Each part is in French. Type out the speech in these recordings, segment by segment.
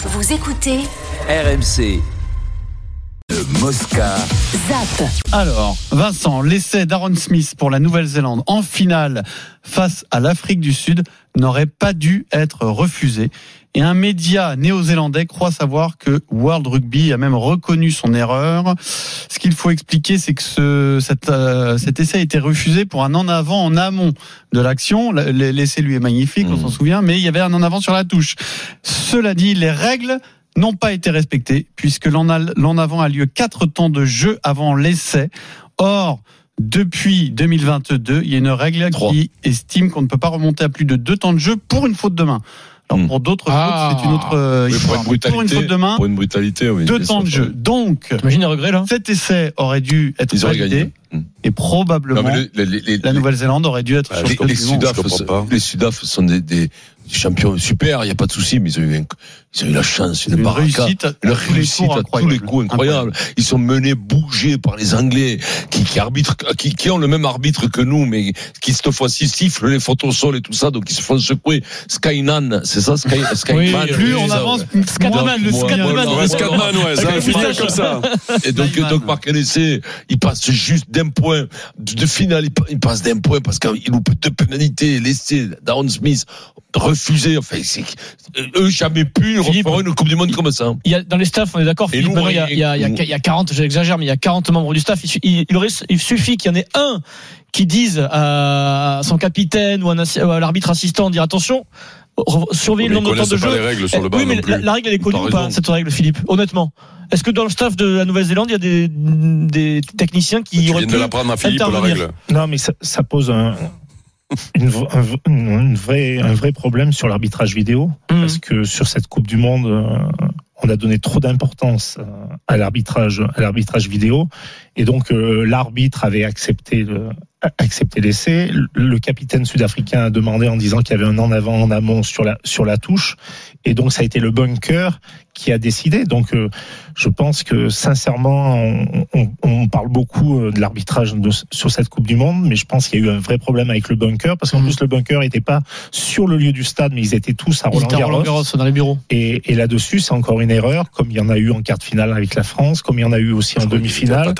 Vous écoutez RMC. Le Mosca. ZAP. Alors, Vincent, l'essai d'Aaron Smith pour la Nouvelle-Zélande en finale face à l'Afrique du Sud n'aurait pas dû être refusé. Et un média néo-zélandais croit savoir que World Rugby a même reconnu son erreur. Ce qu'il faut expliquer, c'est que ce, cet, euh, cet essai a été refusé pour un en avant en amont de l'action. Le- L'essai lui est magnifique, on s'en souvient, mais il y avait un en avant sur la touche. Cela dit, les règles n'ont pas été respectées puisque l'en avant a lieu quatre temps de jeu avant l'essai. Or, depuis 2022, il y a une règle qui estime qu'on ne peut pas remonter à plus de deux temps de jeu pour une faute de main. Alors Hmm. pour d'autres Ah. fautes, c'est une autre euh, Oui, pour histoire. une Pour une brutalité, faute de main, Pour une brutalité, oui. deux temps de jeu. Donc, regrets là? cet essai aurait dû être Ils auraient validé gagné. Hmm. et probablement Non, la Nouvelle-Zélande aurait dû être le les, les Sudaf sont des, des champions super, il n'y a pas de souci, mais ils ont eu, un- ils ont eu la chance, une, Une baraka, réussite à les réussite coups à tous les incroyable. coups incroyable. Ils sont menés, bougés par les Anglais, qui, qui arbitrent, qui, qui ont le même arbitre que nous, mais qui cette fois-ci sifflent les photos au sol et tout ça, donc ils se font secouer. Skynan, c'est ça, Sky, Skyman? Plus on avance. Scatman, le moi, le moi, Ouais, ça va finir comme ça. Et donc, Skyman. donc Marc Hennessy, il passe juste d'un point de, finale, il pa- il passe d'un point parce qu'il loupe deux pénalités, laissé Darren Smith refusé. Enfin, c'est, eux jamais pu Philippe. refaire une Coupe du Monde comme ça. Il y a, dans les staffs, on est d'accord, Philippe, il y a, il y a, il y a, nous- il y a 40, j'exagère, mais il y a 40 membres du staff. Il, su- il, il aurait, il suffit qu'il y en ait un qui dise à son capitaine ou à, un assi- ou à l'arbitre assistant, dire attention, surveillez Mais le nombre de temps de jeu. les règles sur le bas oui, mais non plus. la, la règle, elle est connue ou pas, cette règle, Philippe Honnêtement? Est-ce que dans le staff de la Nouvelle-Zélande, il y a des, des techniciens qui Tu auraient viens pu de l'apprendre à Philippe, la règle. Non, mais ça, ça pose un, une, un, v- une vraie, un vrai problème sur l'arbitrage vidéo, Hum. parce que sur cette Coupe du Monde, euh, on a donné trop d'importance euh, à l'arbitrage, à l'arbitrage vidéo, et donc euh, l'arbitre avait accepté le, accepté l'essai. Le, capitaine sud-africain a demandé en disant qu'il y avait un en avant, en amont sur la sur la touche, et donc ça a été le bunker qui a décidé. Donc euh, je pense que sincèrement, on, on, beaucoup euh, de l'arbitrage sur cette Coupe du Monde, mais je pense qu'il y a eu un vrai problème avec le bunker, parce qu'en Mhm. plus le bunker n'était pas sur le lieu du stade, mais ils étaient tous à Roland-Garros. Roland-Garros, dans les bureaux. Et, et là-dessus, c'est encore une erreur, comme il y en a eu en quart de finale avec la France, comme il y en a eu aussi en demi-finale.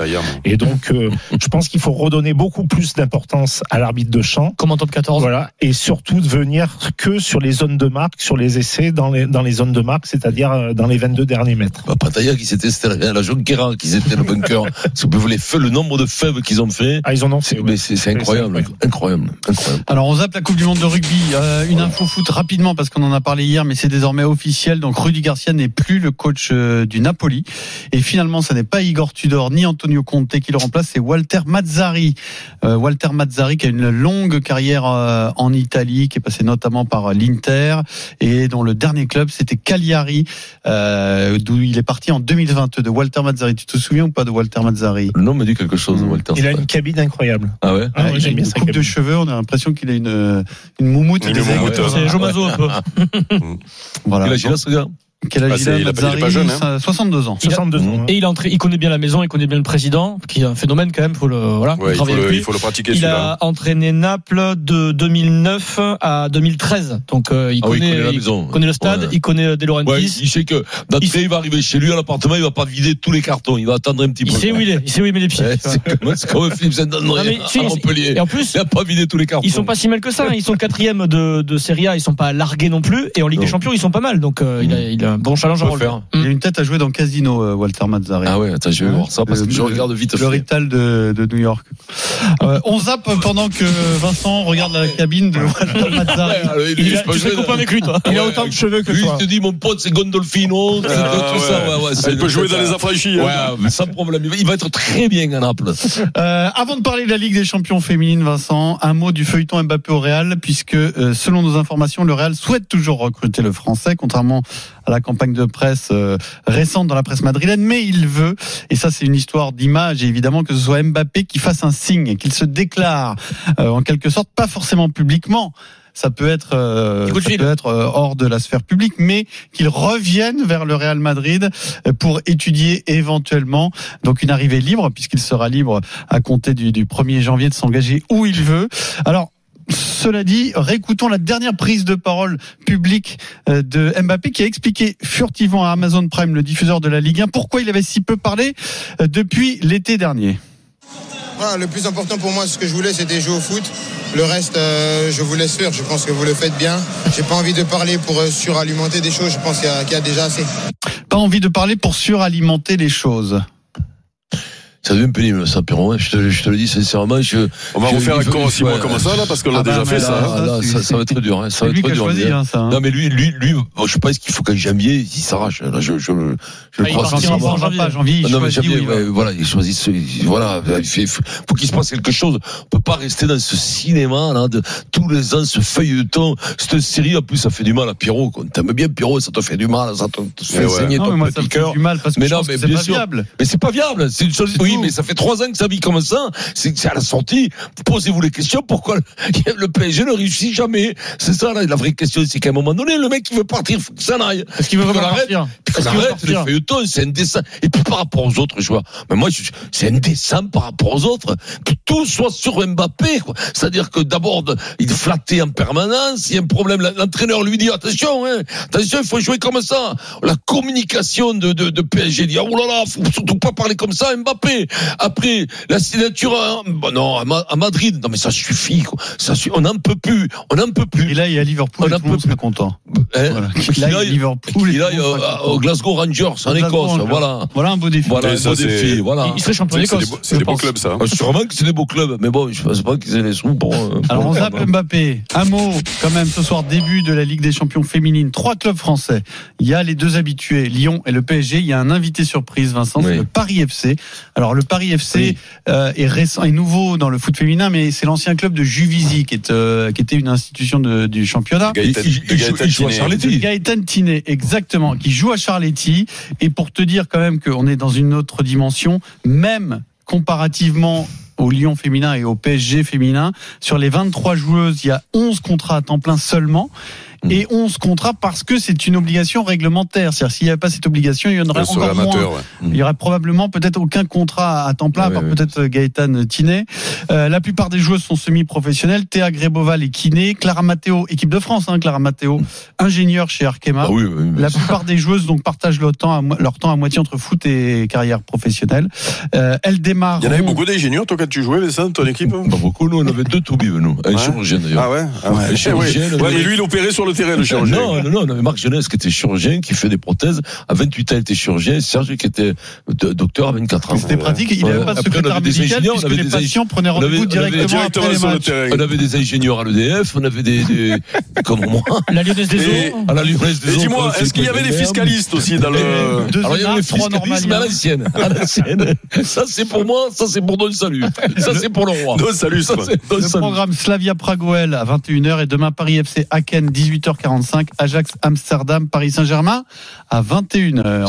Et donc, euh, je pense qu'il faut redonner beaucoup plus d'importance à l'arbitre de champ. Comme en top 14. Voilà, et surtout de venir que sur les zones de marque, sur les essais dans les, dans les zones de marque, c'est-à-dire euh, dans les 22 derniers mètres. Bah, Pataya qui s'était à la Jonquera, qui était le bunker. si vous voulez, le nombre de fèves qu'ils ont fait. Ah, ils en ont C'est, fait. c'est, c'est incroyable, incroyable, incroyable. Alors on zappe la Coupe du Monde de rugby. Euh, une info foot rapidement parce qu'on en a parlé hier, mais c'est désormais officiel. Donc Rudy Garcia n'est plus le coach euh, du Napoli. Et finalement, ce n'est pas Igor Tudor ni Antonio Conte qui le remplace, c'est Walter Mazzari. Euh, Walter Mazzari qui a une longue carrière euh, en Italie, qui est passé notamment par l'Inter et dont le dernier club c'était Cagliari, euh, d'où il est parti en 2022. Walter Mazzari, tu te souviens ou pas de Walter Mazzari? Me dit quelque chose, Walter. Il a une cabine incroyable. Ah ouais? Ah, ouais, il a j'aime bien une sa coupe de cheveux, on a l'impression qu'il a une, une moumoute Une des moumoute. C'est Joe Mazzo un peu. Voilà. Quel il a, ce gars? Quel âge Ah, il a, il a pas- il jeune, hein. 62 ans. Il a- 62 ans. hein. Et il, a entré- il connaît bien la maison, il connaît bien le président, qui est un phénomène quand même, faut le, voilà, Ouais, il faut le, il faut le pratiquer Il a entraîné Naples de 2009 à 2013. Donc euh, il, Ah oui, connaît, il connaît la il maison. connaît le stade, Ouais. il connaît De Laurentiis. Ouais, il sait que d'entrée, il va arriver chez lui à l'appartement, il va pas vider tous les cartons, il va attendre un petit peu. Il sait où il est, il sait où il met les pieds. C'est comme, comme Philippe Saint-André à Montpellier. Et en plus, Il a pas vidé tous les cartons. ils sont pas si mal que ça. hein. Ils sont quatrième de, de Serie A, ils sont pas largués non plus. Et en Ligue des Champions, ils sont pas mal. Donc euh, il, il a un bon challenge relever. faire. Il a une tête à jouer dans Casino, euh, Walter Mazzari. Ah ouais, attends, je vais voir ça parce que je regarde vite Le. Rital de, de New York. Euh, on zappe pendant que Vincent regarde la cabine de Walter Mazzari. Il a, tu copain dans- avec lui, toi. Il a autant de cheveux que Lui, toi. il te dit, mon pote, c'est Gondolfino, c'est Ah, tout ouais. ça. Ouais, Il peut jouer dans les affranchis. hein. Ouais, sans problème. Il va- Il va être très bien à Naples. Euh, avant de parler de la Ligue des champions féminines, Vincent, un mot du feuilleton Mbappé au Real, puisque euh, selon nos informations, le Real souhaite toujours recruter le Français, contrairement à la campagne de presse euh, récente dans la presse madrilène, mais il veut, et ça c'est une histoire d'image, évidemment que ce soit Mbappé qui fasse un signe, qu'il se déclare euh, en quelque sorte, pas forcément publiquement. Ça peut être, euh, ça peut être euh, hors de la sphère publique, mais qu'il revienne vers le Real Madrid pour étudier éventuellement donc une arrivée libre, puisqu'il sera libre à compter du, du 1er janvier de s'engager où il veut. Alors, Cela dit, réécoutons la dernière prise de parole publique euh, de Mbappé qui a expliqué furtivement à Amazon Prime, le diffuseur de la Ligue 1, pourquoi il avait si peu parlé euh, depuis l'été dernier. Voilà, le plus important pour moi, ce que je voulais, c'était jouer au foot. Le reste, euh, je vous laisse faire. Je pense que vous le faites bien. J'ai pas envie de parler pour euh, suralimenter des choses. Je pense qu'il y, y a déjà assez. Pas envie de parler pour suralimenter les choses. Ça devient pénible, ça, Pierrot. hein. Je te, je te le dis sincèrement. Je, On va refaire faut- encore six ouais. mois comme ça, là, parce qu'on l'a Ah bah, déjà fait, là, ça. hein. Là, ça, ça va être dur. hein. Ça va être dur. choisi hein. ça. hein. Non, mais lui, lui, lui, bon, je pense qu'il faut qu'en janvier, il s'arrache. Là, je, je, je, le Ah, il crois ne janvier. pas janvier. il Ah non, mais janvier, ouais, voilà, il choisit ce, voilà, il fait, faut qu'il se passe quelque chose. On peut pas rester dans ce cinéma, là, de tous les ans, ce feuilleton, cette série, en plus, ça fait du mal à Pierrot. T'aimes bien Pierrot, ça te fait du mal, ça te, te fait saigner ton petit cœur. Mais non, mais bien pas sûr. viable. Mais c'est pas viable. C'est une chose. Oui, mais ça fait trois ans que ça vit comme ça. C'est à la sortie. Posez-vous les questions. Pourquoi le- PSG ne réussit jamais? C'est ça la vraie question. C'est qu'à un moment donné, le mec qui veut partir, faut qu'il s'en aille. Est-ce qu'il veut vraiment arrête. partir Est-ce qu'il arrête les feuilletons, c'est indécent. Et puis par rapport aux autres joueurs, mais moi, c'est indécent par rapport aux autres. Que tout soit sur Mbappé. C'est-à-dire que d'abord, il est flatté en permanence. Il y a un problème. L'entraîneur lui dit attention, hein, attention, il faut jouer comme ça. La communication de, de, de PSG dit oh là là, faut surtout pas parler comme ça, Mbappé. Après la signature, à, bon, non, à, Ma- à Madrid, non mais ça suffit. Quoi. Ça suffit. On n'en peut plus. On n'en peut plus. Et là, il y a Liverpool On et a tout le monde peu- serait content. Hein Voilà. Qu'il Là, il y a aille- Liverpool le monde au, Glasgow Rangers en Écosse. Voilà. Voilà un beau défi. Voilà un ça, beau défi. Voilà. Il serait champion C'est c'est des, d'Écosse. c'est des beaux clubs, ça. hein. Ah, Sûrement que c'est des beaux clubs, mais bon, je pense pas qu'ils aient les sous pour. euh, Alors pour on le zappe hein. Mbappé. Un mot quand même ce soir début de la Ligue des Champions féminines. Trois clubs français. Il y a les deux habitués, Lyon et le PSG. Il y a un invité surprise, Vincent, c'est Oui. le Paris FC. Alors le Paris FC Oui. euh, est récent, est nouveau dans le foot féminin, mais c'est l'ancien club de Juvisy qui est euh, qui était une institution de- du championnat. Gaëtan- Il- il- il joue- à Tinet. Charletti. Gaëtan Tinet, exactement, qui joue à Charletti. Et pour te dire quand même qu'on est dans une autre dimension, même comparativement au Lyon féminin et au PSG féminin, sur les 23 joueuses, il y a 11 contrats à temps plein seulement. Mm. Et 11 contrats parce que c'est une obligation réglementaire. C'est-à-dire s'il n'y avait pas cette obligation, il y en aurait encore moins. ouais. Il y aurait probablement peut-être aucun contrat à temps plein, à Ouais, peut-être Gaëtan Tinet. Euh, la plupart des joueuses sont semi-professionnelles. Théa Gréboval est kiné. Clara Matteo, équipe de France, hein, Clara Matteo, ingénieure chez Arkema. Ah oui, oui, oui. La plupart des joueuses donc partagent leur temps à, mo- leur temps à moitié entre foot et carrière professionnelle. Euh, elles démarrent. Il y en avait beaucoup d'ingénieurs, toi, quand tu jouais, Vincent, ton équipe Pas beaucoup, nous, on avait deux toubibs, nous. Un Ouais. chirurgien, d'ailleurs. Ah ouais, ah ouais. Chirurgien, mais lui, il opérait sur le terrain, le chirurgien. Non, non, non, on avait Marc Jeunesse qui était chirurgien, qui fait des prothèses. À 28 ans, il était chirurgien. Serge qui était de- docteur à 24 ans. C'était pratique. Il n'y avait Ouais. pas de secrétaire médical ingénieurs, on puisque avait les des patients prenaient rendez-vous directement, Directement après les sur le matchs. terrain. On avait des ingénieurs à l'EDF, on avait des, des comme moi, La Lyonnaise des Eaux. à la Lyonnaise des Et Eaux, dis-moi, est-ce qu'il y avait des fiscalistes aussi dans le. Deux Alors il y avait les fiscalistes, mais à l'ancienne. À l'ancienne. Ça c'est pour moi, ça c'est pour Don Salut. Ça c'est pour le roi. Non, salut, Ça ça. c'est Don Le programme Slavia Pragoel à 21h et demain Paris FC Aken 18h45, Ajax Amsterdam, Paris Saint-Germain à 21h.